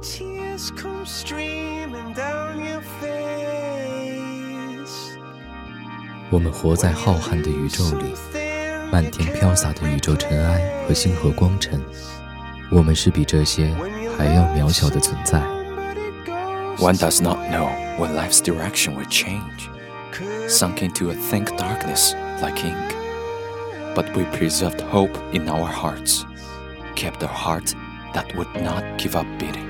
Tears come streaming down your face. 我们活在浩瀚的宇宙里，漫天飘洒的宇宙尘埃和星河光尘，我们是比这些还要渺小的存在。 One does not know when life's direction will change, sunk into a thick darkness like ink. But we preserved hope in our hearts, kept a heart that would not give up beating.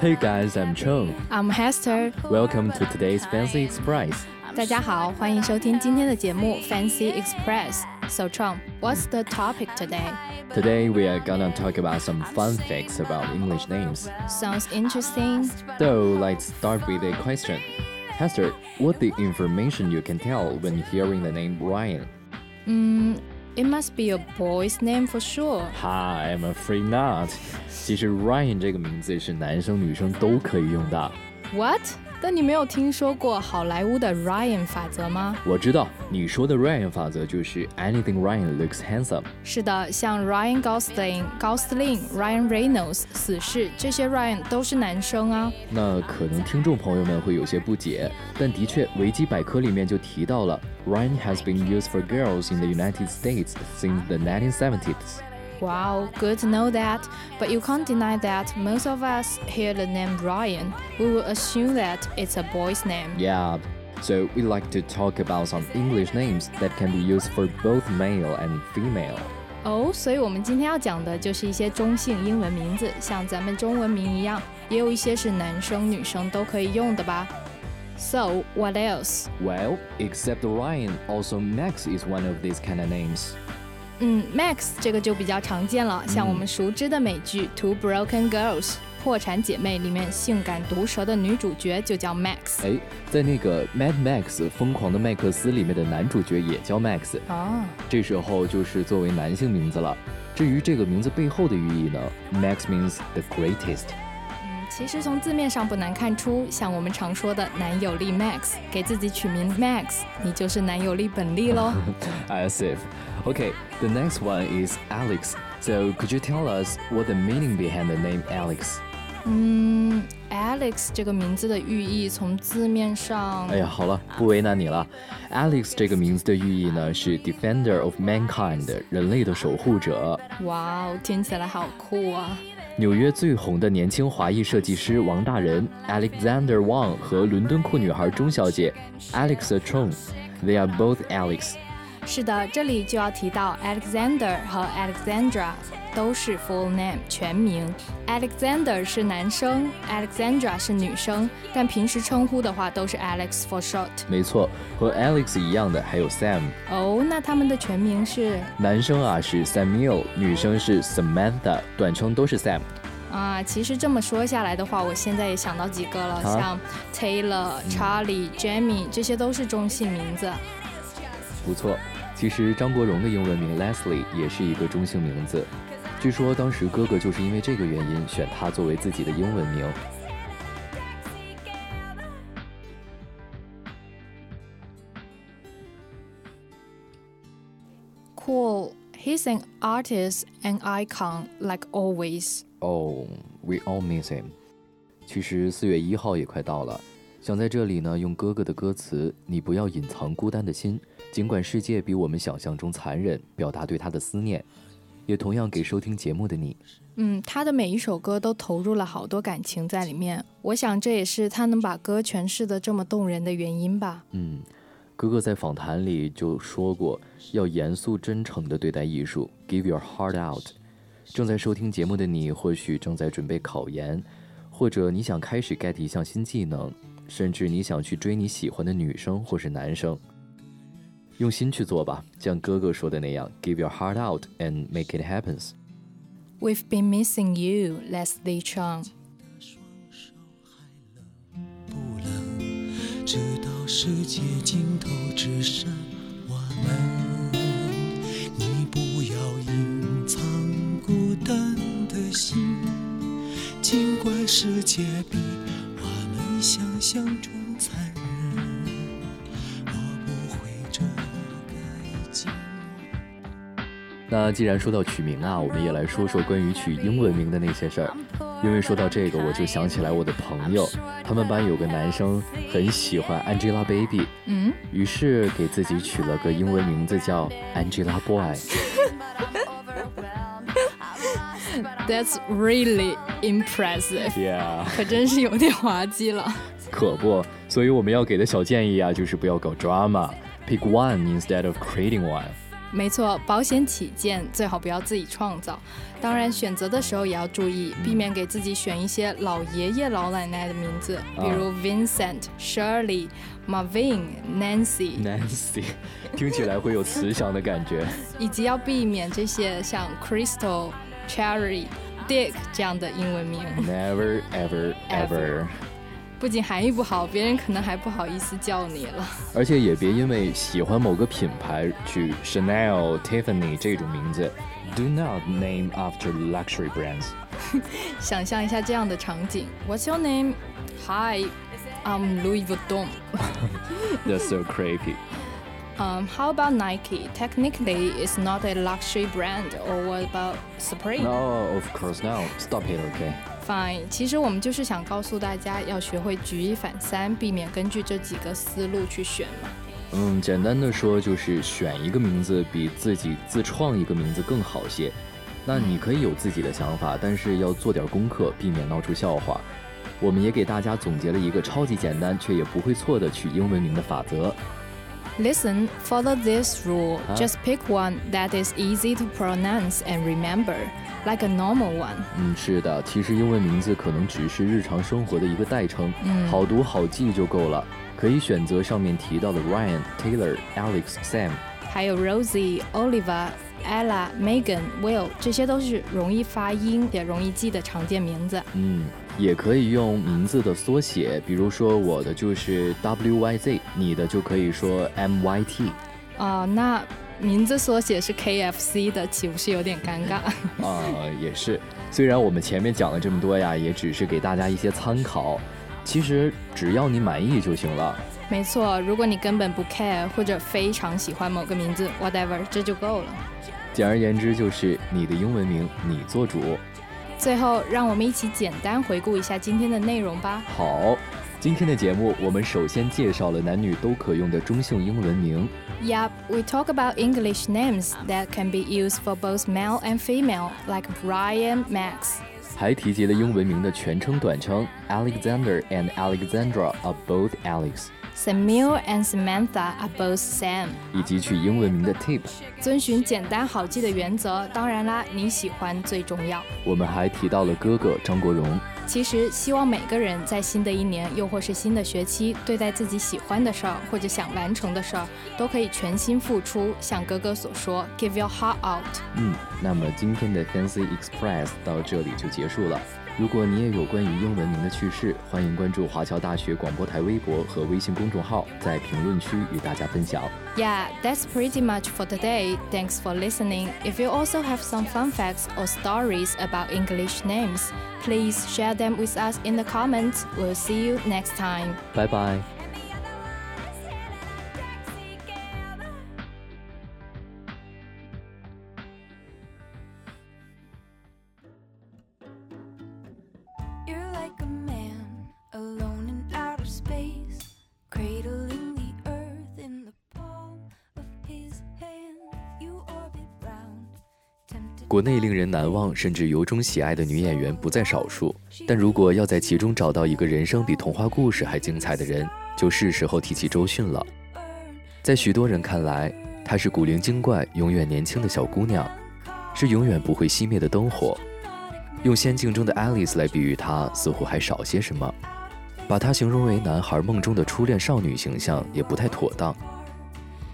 Hey guys, I'm Cheng. I'm Hester. Welcome to today's Fancy Express. 大家好，欢迎收听今天的节目 Fancy Express。So Chong, what's the topic today? Today we are gonna talk about some fun facts about English names. Sounds interesting. So let's start with a question. Hester, what the information you can tell when hearing the name Ryan? Mm, it must be a boy's name for sure. Ha, I'm afraid not. 其实 Ryan 这个名字是男生女生都可以用的。 What? 但你没有听说过好莱坞的 Ryan 法则吗？我知道你说的 Ryan 法则就是 anything Ryan looks handsome。是的，像 Ryan Gosling、高斯令、Ryan Reynolds、死侍这些 Ryan 都是男生啊。那可能听众朋友们会有些不解，但的确，维基百科里面就提到了 Ryan has been used for girls in the United States since the 1970s。Wow, good to know that. But you can't deny that most of us hear the name Ryan, we will assume that it's a boy's name. Yeah. So we like to talk about some English names that can be used for both male and female. 哦，所以我们今天要讲的就是一些中性英文名字，像咱们中文名一样，也有一些是男生女生都可以用的吧。So what else? Well, except Ryan, also Max is one of these kind of names. 嗯，Max 这个就比较常见了，像我们熟知的美剧《Two Broken Girls》破产姐妹里面性感毒舌的女主角就叫 Max。哎，在那个 Mad Max 疯狂的麦克斯里面的男主角也叫 Max。哦，这时候就是作为男性名字了。至于这个名字背后的寓意呢，Max means the greatest。嗯，其实从字面上不难看出，像我们常说的男友力 Max，给自己取名 Max，你就是男友力本力喽。As if. Okay, the next one is Alex. So could you tell us what the meaning behind the name Alex? 嗯，Alex 这个名字的寓意从字面上，哎呀，好了，不为难你了。Alex 这个名字的寓意呢是 Defender of Mankind，人类的守护者。哇哦，听起来好酷啊！纽约最红的年轻华裔设计师王大仁 Alexander Wang 和伦敦酷女孩钟小姐 Alexa Chung，they are both Alex。是的，这里就要提到 Alexander 和 Alexandra 都是 full name 全名。Alexander 是男生，Alexandra 是女生，但平时称呼的话都是 Alex for short。没错，和 Alex 一样的还有 Sam。哦，那他们的全名是？男生啊是 Samuel，女生是 Samantha，短称都是 Sam。啊，其实这么说下来的话，我现在也想到几个了，像 Taylor、Charlie、Jamie，这些都是中性名字。不错，其实张国荣的英文名 Leslie 也是一个中性名字。据说当时哥哥就是因为这个原因选他作为自己的英文名。Cool, he's an artist and icon like always. Oh, we all miss him. 其实四月一号也快到了，想在这里呢用哥哥的歌词“你不要隐藏孤单的心，尽管世界比我们想象中残忍”，表达对他的思念，也同样给收听节目的你。嗯，他的每一首歌都投入了好多感情在里面，我想这也是他能把歌诠释的这么动人的原因吧。嗯，哥哥在访谈里就说过，要严肃真诚地对待艺术，Give your heart out。正在收听节目的你，或许正在准备考研，或者你想开始 get 一项新技能，甚至你想去追你喜欢的女生或是男生。用心去做吧，像哥哥说的那样，Give your heart out and make it happens We've been missing you, Leslie Chang. 直到世界尽头只剩我们，你不要隐藏孤单的心，尽管世界比我们想象中残忍，那既然说到取名啊，我们也来说说关于取英文名的那些事儿。因为说到这个，我就想起来我的朋友，他们班有个男生很喜欢 Angelababy，嗯，于是给自己取了个英文名字叫 Angela Boy。That's really impressive. Yeah，可真是有点滑稽了。可不，所以我们要给的小建议啊，就是不要搞 drama，pick one instead of creating one。没错，保险起见，最好不要自己创造。当然，选择的时候也要注意，避免给自己选一些老爷爷老奶奶的名字，比如 Vincent、Shirley、Marvin、Nancy。Nancy，听起来会有慈祥的感觉。以及要避免这些像 Crystal、Cherry、Dick 这样的英文名。Never ever ever。不仅含义不好，别人可能还不好意思叫你了。而且也别因为喜欢某个品牌取 Chanel、Tiffany 这种名字。Do not name after luxury brands。想象一下这样的场景：What's your name? Hi, I'm Louis Vuitton. That's so creepy. Um, how about Nike? Technically, it's not a luxury brand. Or what about Supreme? No, of course not. Stop it, okay? Fine. 其实我们就是想告诉大家，要学会举一反三，避免根据这几个思路去选嘛。嗯，简单的说就是选一个名字比自己自创一个名字更好些。那你可以有自己的想法，但是要做点功课，避免闹出笑话。我们也给大家总结了一个超级简单却也不会错的取英文名的法则。Listen, follow this rule. Huh? Just pick one that is easy to pronounce and remember, like a normal one. 嗯，是的，其实英文名字可能只是日常生活的一个代称，嗯好读好记就够了。可以选择上面提到的 Ryan、Taylor、Alex、Sam。还有 Rosie、Oliver、Ella、Megan、Will，这些都是容易发音也容易记的常见名字。嗯， 也可以用名字的缩写，比如说我的就是 WYZ，你的就可以说 MYT。啊、那名字缩写是 KFC 的，岂不是有点尴尬？啊、也是。虽然我们前面讲了这么多呀，也只是给大家一些参考。其实只要你满意就行了。没错，如果你根本不 care 或者非常喜欢某个名字，whatever，这就够了。简而言之，就是你的英文名你做主。最后，让我们一起简单回顾一下今天的内容吧。好，今天的节目我们首先介绍了男女都可用的中性英文名。 Yup, we talk about English names that can be used for both male and female, like Brian, Max. 还提及了英文名的全称、短称，Alexander and Alexandra are both Alex， Samuel and Samantha are both Sam. 以及取英文名的 tip。遵循简单好记的原则，当然啦，你喜欢最重要。我们还提到了哥哥张国荣。其实，希望每个人在新的一年，又或是新的学期，对待自己喜欢的事儿或者想完成的事儿，都可以全心付出。像哥哥所说，Give your heart out。嗯，那么今天的 Fancy Express 到这里就结束了。如果你也有关于英文名的趣事，欢迎关注华侨大学广播台微博和微信公众号，在评论区与大家分享。Yeah, that's pretty much for today. Thanks for listening. If you also have some fun facts or stories about English names, please share them with us in the comments. We'll see you next time. Bye bye. 国内令人难忘甚至由衷喜爱的女演员不在少数，但如果要在其中找到一个人生比童话故事还精彩的人，就是时候提起周迅了。在许多人看来，她是古灵精怪、永远年轻的小姑娘，是永远不会熄灭的灯火。用仙境中的 Alice 来比喻她，似乎还少些什么。把她形容为男孩梦中的初恋少女形象也不太妥当。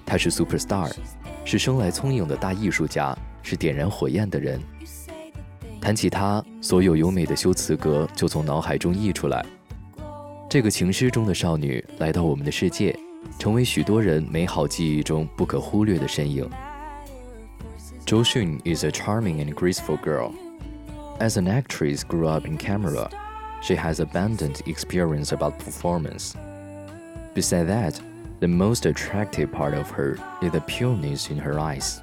她是 super star，是生来聪颖的大艺术家，是点燃火焰的人。谈起她，所有优美的修辞格就从脑海中溢出来。这个情诗中的少女来到我们的世界，成为许多人美好记忆中不可忽略的身影。周迅 is a charming and graceful girl. As an actress, grew up in camera. She has abundant experience about performance. Besides that, the most attractive part of her is the pureness in her eyes.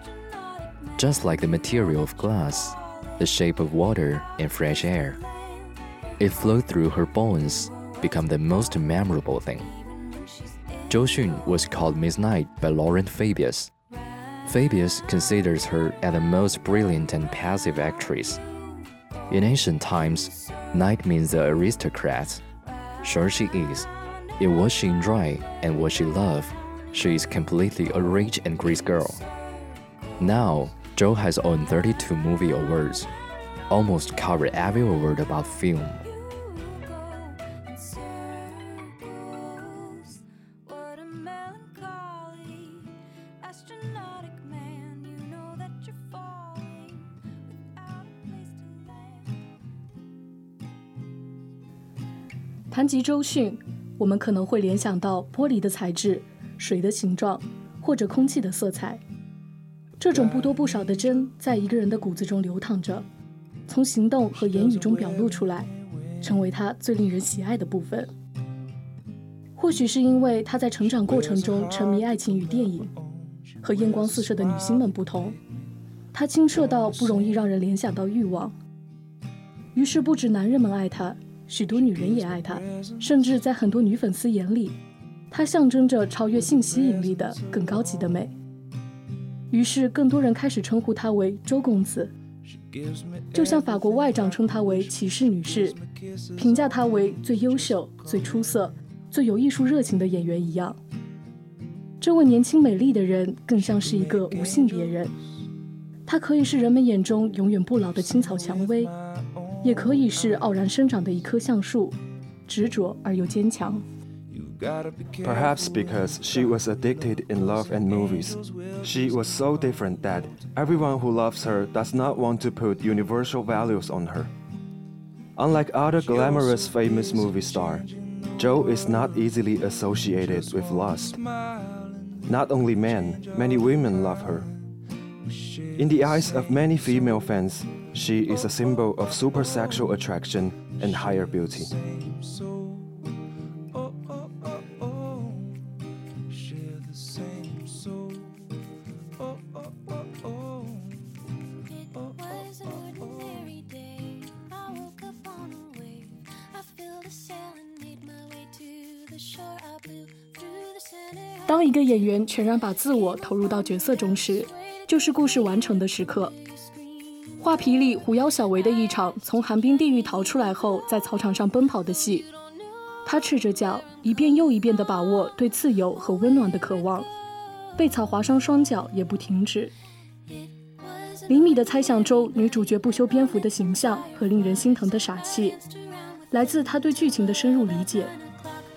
Just like the material of glass, the shape of water and fresh air. It flowed through her bones, become the most memorable thing. Zhou Xun was called Miss Night by Laurent Fabius. Fabius considers her as the most brilliant and passive actress. In ancient times, Night means the aristocrat. Sure she is. If what she enjoy and what she love, she is completely a rich and grace girl. Now, Zhou has won 32 movie awards, almost covered every award about film. What a melancholy astronautic man. You know that you're falling without a place to land. 谈及周迅，我们可能会联想到玻璃的材质、水的形状，或者空气的色彩。 这种不多不少的真，在一个人的骨子中流淌着，从行动和言语中表露出来，成为他最令人喜爱的部分。或许是因为他在成长过程中沉迷爱情与电影，和艳光四射的女星们不同，他清澈到不容易让人联想到欲望。于是，不止男人们爱他。许多女人也爱她，甚至在很多女粉丝眼里，他象征着超越性吸引力的更高级的美。于是，更多人开始称呼她为周公子，就像法国外长称她为骑士女士，评价她为最优秀、最出色、最有艺术热情的演员一样。这位年轻美丽的人更像是一个无性别人，她可以是人们眼中永远不老的青草蔷薇。也可以是傲然生长的一棵橡树，执着而又坚强。Perhaps because she was addicted in love and movies, she was so different that everyone who loves her does not want to put universal values on her. Unlike other glamorous famous movie star, Joe is not easily associated with lust. Not only men, many women love her. In the eyes of many female fans, she is a symbol of supersexual attraction and higher beauty. 一个演员全然把自我投入到角色中时，就是故事完成的时刻。画皮里狐妖小维的一场从寒冰地狱逃出来后，在操场上奔跑的戏，他赤着脚，一遍又一遍地把握对自由和温暖的渴望，被草划伤双脚也不停止。李米的猜想中，女主角不修边幅的形象和令人心疼的傻气，来自她对剧情的深入理解。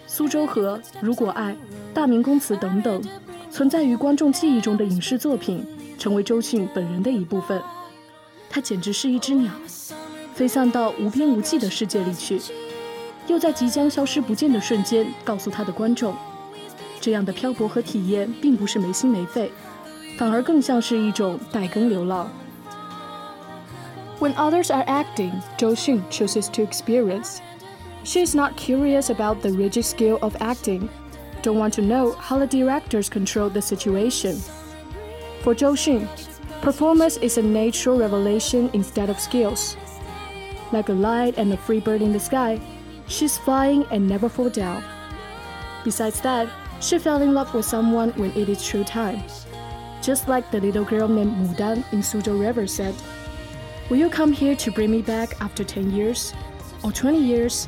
苏州河、如果爱、大明宫词等等，存在于观众记忆中的影视作品，成为周迅本人的一部分。她简直是一只鸟，飞散到无边无际的世界里去，又在即将消失不见的瞬间告诉他的观众，这样的漂泊和体验并不是没心没肺，反而更像是一种代耕流浪。When others are acting, Zhou Xun chooses to experience. She is not curious about the rigid skill of acting, don't want to know how the directors control the situation. For Zhou Xun, performance is a natural revelation instead of skills. Like a light and a free bird in the sky, she's flying and never fall down. Besides that, she fell in love with someone when it is true time. Just like the little girl named Mudan in Suzhou River said, Will you come here to bring me back after 10 years? Or 20 years?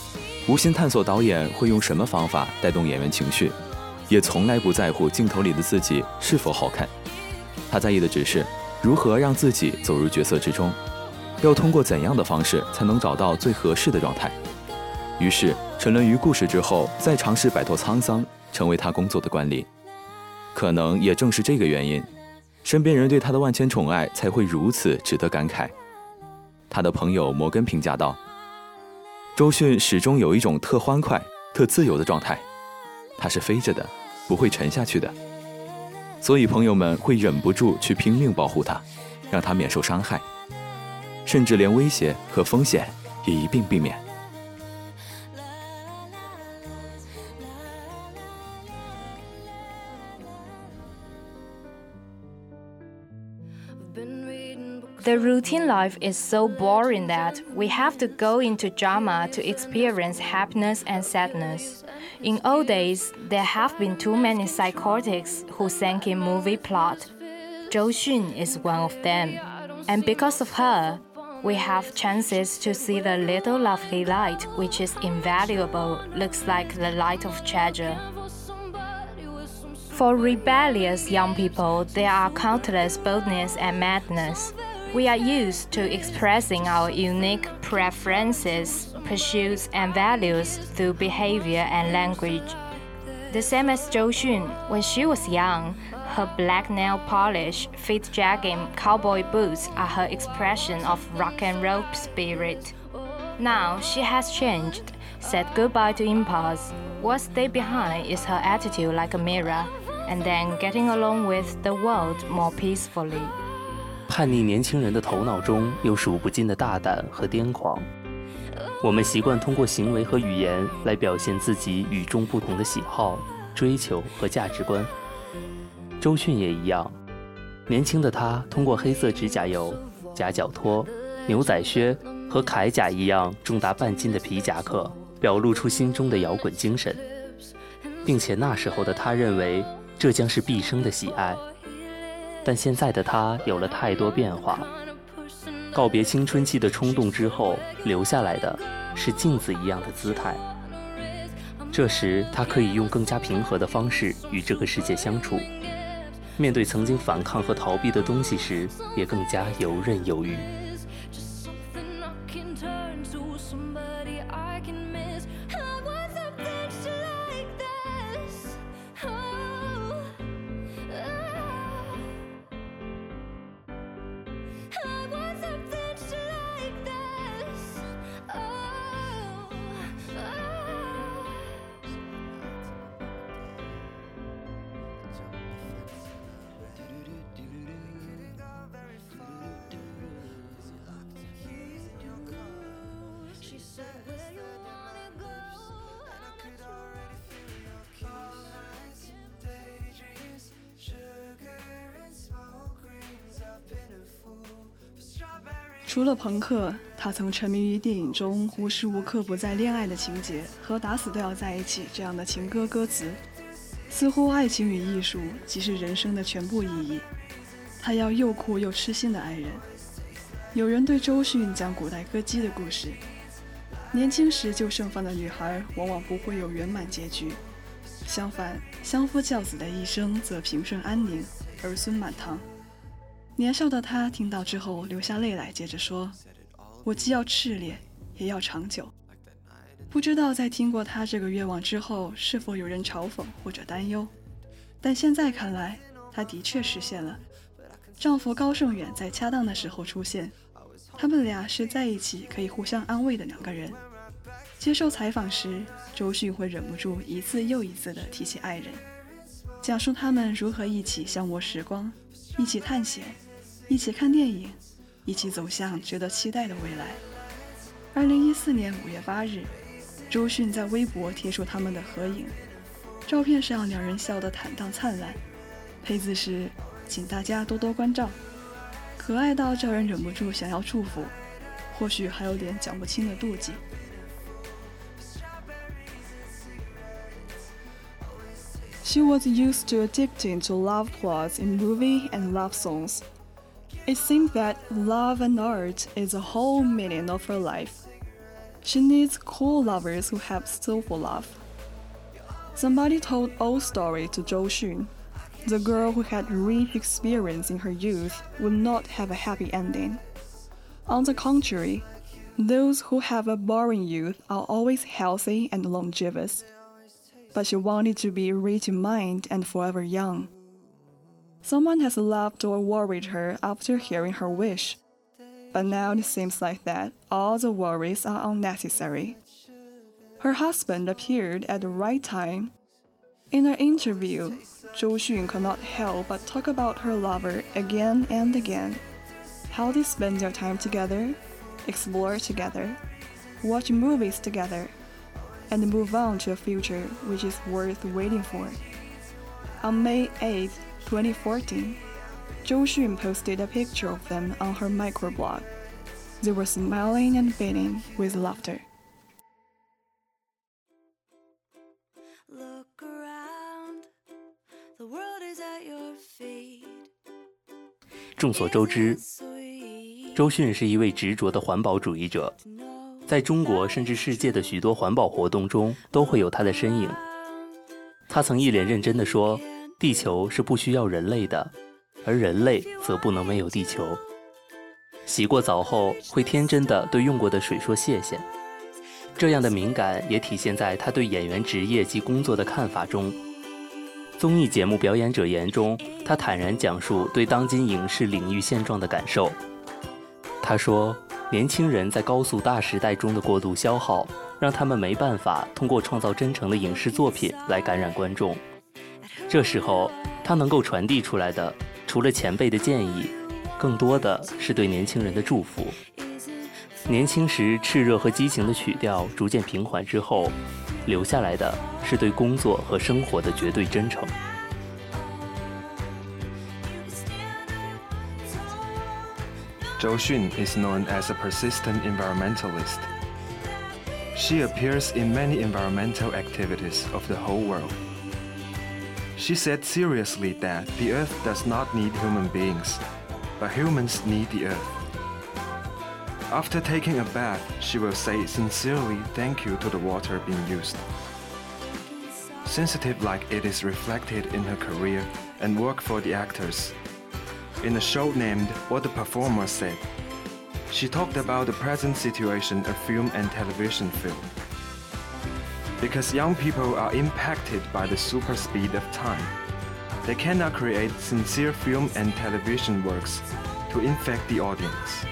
无心探索导演会用什么方法带动演员情绪，也从来不在乎镜头里的自己是否好看。他在意的只是如何让自己走入角色之中，要通过怎样的方式才能找到最合适的状态。于是沉沦于故事之后，再尝试摆脱沧桑，成为他工作的惯例。可能也正是这个原因，身边人对他的万千宠爱才会如此值得感慨。他的朋友摩根评价道：“周迅始终有一种特欢快、特自由的状态，她是飞着的，不会沉下去的。所以朋友们会忍不住去拼命保护她，让她免受伤害，甚至连威胁和风险也一并避免。” The routine life is so boring that we have to go into drama to experience happiness and sadness. In old days, there have been too many psychotics who sank in movie plot. Zhou Xun is one of them. And because of her, we have chances to see the little lovely light which is invaluable, looks like the light of treasure. For rebellious young people, there are countless boldness and madness. We are used to expressing our unique preferences, pursuits, and values through behavior and language. The same as Zhou Xun, when she was young, her black nail polish, fit jagging cowboy boots are her expression of rock and roll spirit. Now she has changed, said goodbye to impulse. What stayed behind is her attitude like a mirror, and then getting along with the world more peacefully. 叛逆年轻人的头脑中有数不尽的大胆和癫狂。我们习惯通过行为和语言来表现自己与众不同的喜好、追求和价值观。周迅也一样，年轻的他通过黑色指甲油、夹脚拖、牛仔靴和铠甲一样重达半斤的皮夹克，表露出心中的摇滚精神，并且那时候的他认为这将是毕生的喜爱。但现在的他有了太多变化，告别青春期的冲动之后，留下来的是镜子一样的姿态。这时，他可以用更加平和的方式与这个世界相处，面对曾经反抗和逃避的东西时，也更加游刃有余。除了朋克，他曾沉迷于电影中无时无刻不在恋爱的情节和打死都要在一起这样的情歌歌词，似乎爱情与艺术即是人生的全部意义。他要又酷又痴心的爱人。有人对周迅讲古代歌姬的故事，年轻时就盛放的女孩，往往不会有圆满结局。相反，相夫教子的一生则平顺安宁，儿孙满堂。年少的她听到之后流下泪来，接着说：“我既要炽烈，也要长久。”不知道在听过他这个愿望之后，是否有人嘲讽或者担忧？但现在看来，她的确实现了。丈夫高胜远在恰当的时候出现。他们俩是在一起可以互相安慰的两个人。接受采访时，周迅会忍不住一次又一次地提起爱人，讲述他们如何一起消磨时光，一起探险，一起看电影，一起走向值得期待的未来。二零一四年五月八日，周迅在微博贴出他们的合影，照片上两人笑得坦荡灿烂，配字是“请大家多多关照”。可爱到叫人忍不住想要祝福，或许还有点讲不清的妒忌。She was used to addicting to love plots in movie and love songs. It seems that love and art is the whole meaning of her life. She needs cool lovers who have soulful love. Somebody told old story to Zhou Xun. The girl who had rich experience in her youth would not have a happy ending. On the contrary, those who have a boring youth are always healthy and longevous. But she wanted to be rich in mind and forever young. Someone has loved or worried her after hearing her wish. But now it seems like that all the worries are unnecessary. Her husband appeared at the right time. In an interview, Zhou Xun could not help but talk about her lover again and again. How they spend their time together, explore together, watch movies together, and move on to a future which is worth waiting for. On May 8, 2014, Zhou Xun posted a picture of them on her microblog. They were smiling and beating with laughter. 众所周知，周迅是一位执着的环保主义者，在中国甚至世界的许多环保活动中都会有她的身影。他曾一脸认真地说：“地球是不需要人类的，而人类则不能没有地球。”洗过澡后会天真的对用过的水说谢谢。这样的敏感也体现在他对演员职业及工作的看法中。综艺节目《表演者言》中，他坦然讲述对当今影视领域现状的感受。他说：“年轻人在高速大时代中的过度消耗，让他们没办法通过创造真诚的影视作品来感染观众。这时候，他能够传递出来的，除了前辈的建议，更多的是对年轻人的祝福。年轻时炽热和激情的曲调逐渐平缓之后。”留下来的是对工作和生活的绝对真诚。Zhou Xun is known as a persistent environmentalist. She appears in many environmental activities of the whole world. She said seriously that the earth does not need human beings, but humans need the earth. After taking a bath, she will say sincerely thank you to the water being used. Sensitive like it is reflected in her career and work for the actors. In a show named What the Performer Said, she talked about the present situation of film and television film. Because young people are impacted by the super speed of time, they cannot create sincere film and television works to infect the audience.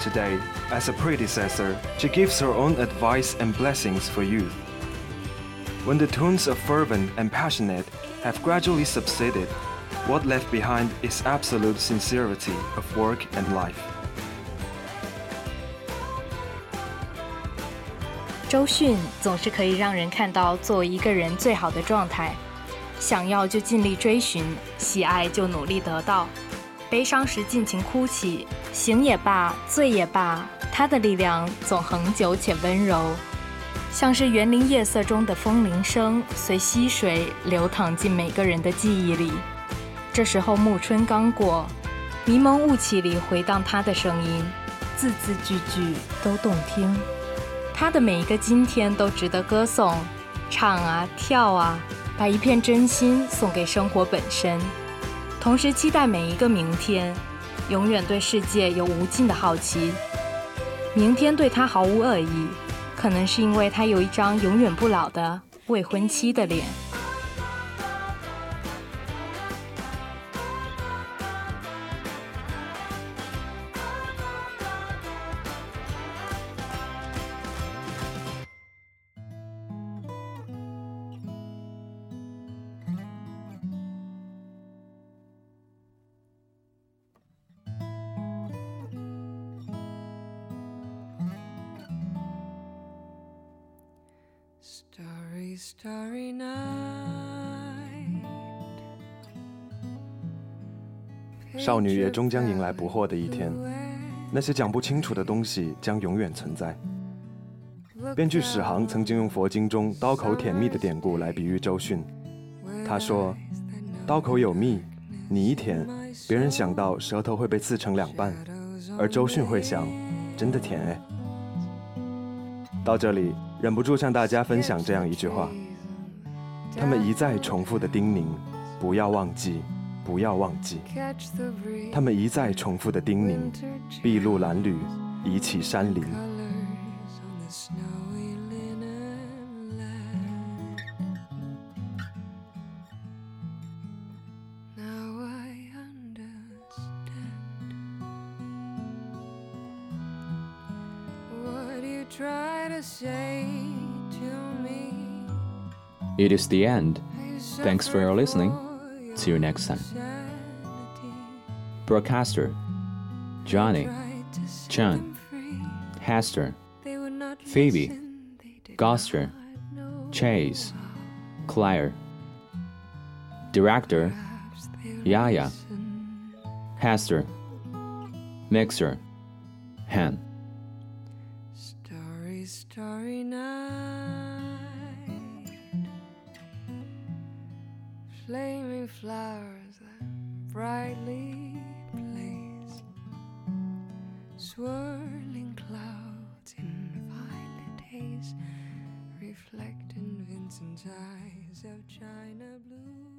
Today, as a predecessor, she gives her own advice and blessings for youth. When the tones of fervent and passionate have gradually subsided, what left behind is absolute sincerity of work and life. 周迅总是可以让人看到作为一个人最好的状态，想要就尽力追寻，喜爱就努力得到，悲伤时尽情哭泣，醒也罢，醉也罢，他的力量总恒久且温柔，像是园林夜色中的风铃声，随溪水流淌进每个人的记忆里。这时候暮春刚过，迷蒙雾气里回荡他的声音，字字句句都动听。他的每一个今天都值得歌颂，唱啊跳啊，把一片真心送给生活本身，同时期待每一个明天，永远对世界有无尽的好奇。明天对他毫无恶意，可能是因为他有一张永远不老的未婚妻的脸。Night. 少女也终将迎来不惑的一天，那些讲不清楚的东西将永远存在。编剧史航曾经用佛经中刀口舔蜜的典故来比喻周迅，他说：“刀口有蜜，你一舔，别人想到舌头会被刺成两半，而周迅会想，真的甜哎。”到这里，忍不住向大家分享这样一句话：他们一再重复的叮咛，不要忘记，不要忘记。他们一再重复的叮咛，筚路蓝缕，移起山林。Now I understand what you try to say to me. It is the end. Thanks for your listening. See you next time. Broadcaster Johnny, John, Hester, Phoebe, Goster, Chase, Claire. Director Yaya, Hester, Mixer, Han. Flaming flowers that brightly blaze. Swirling clouds in violet haze. Reflecting Vincent's eyes of china blue.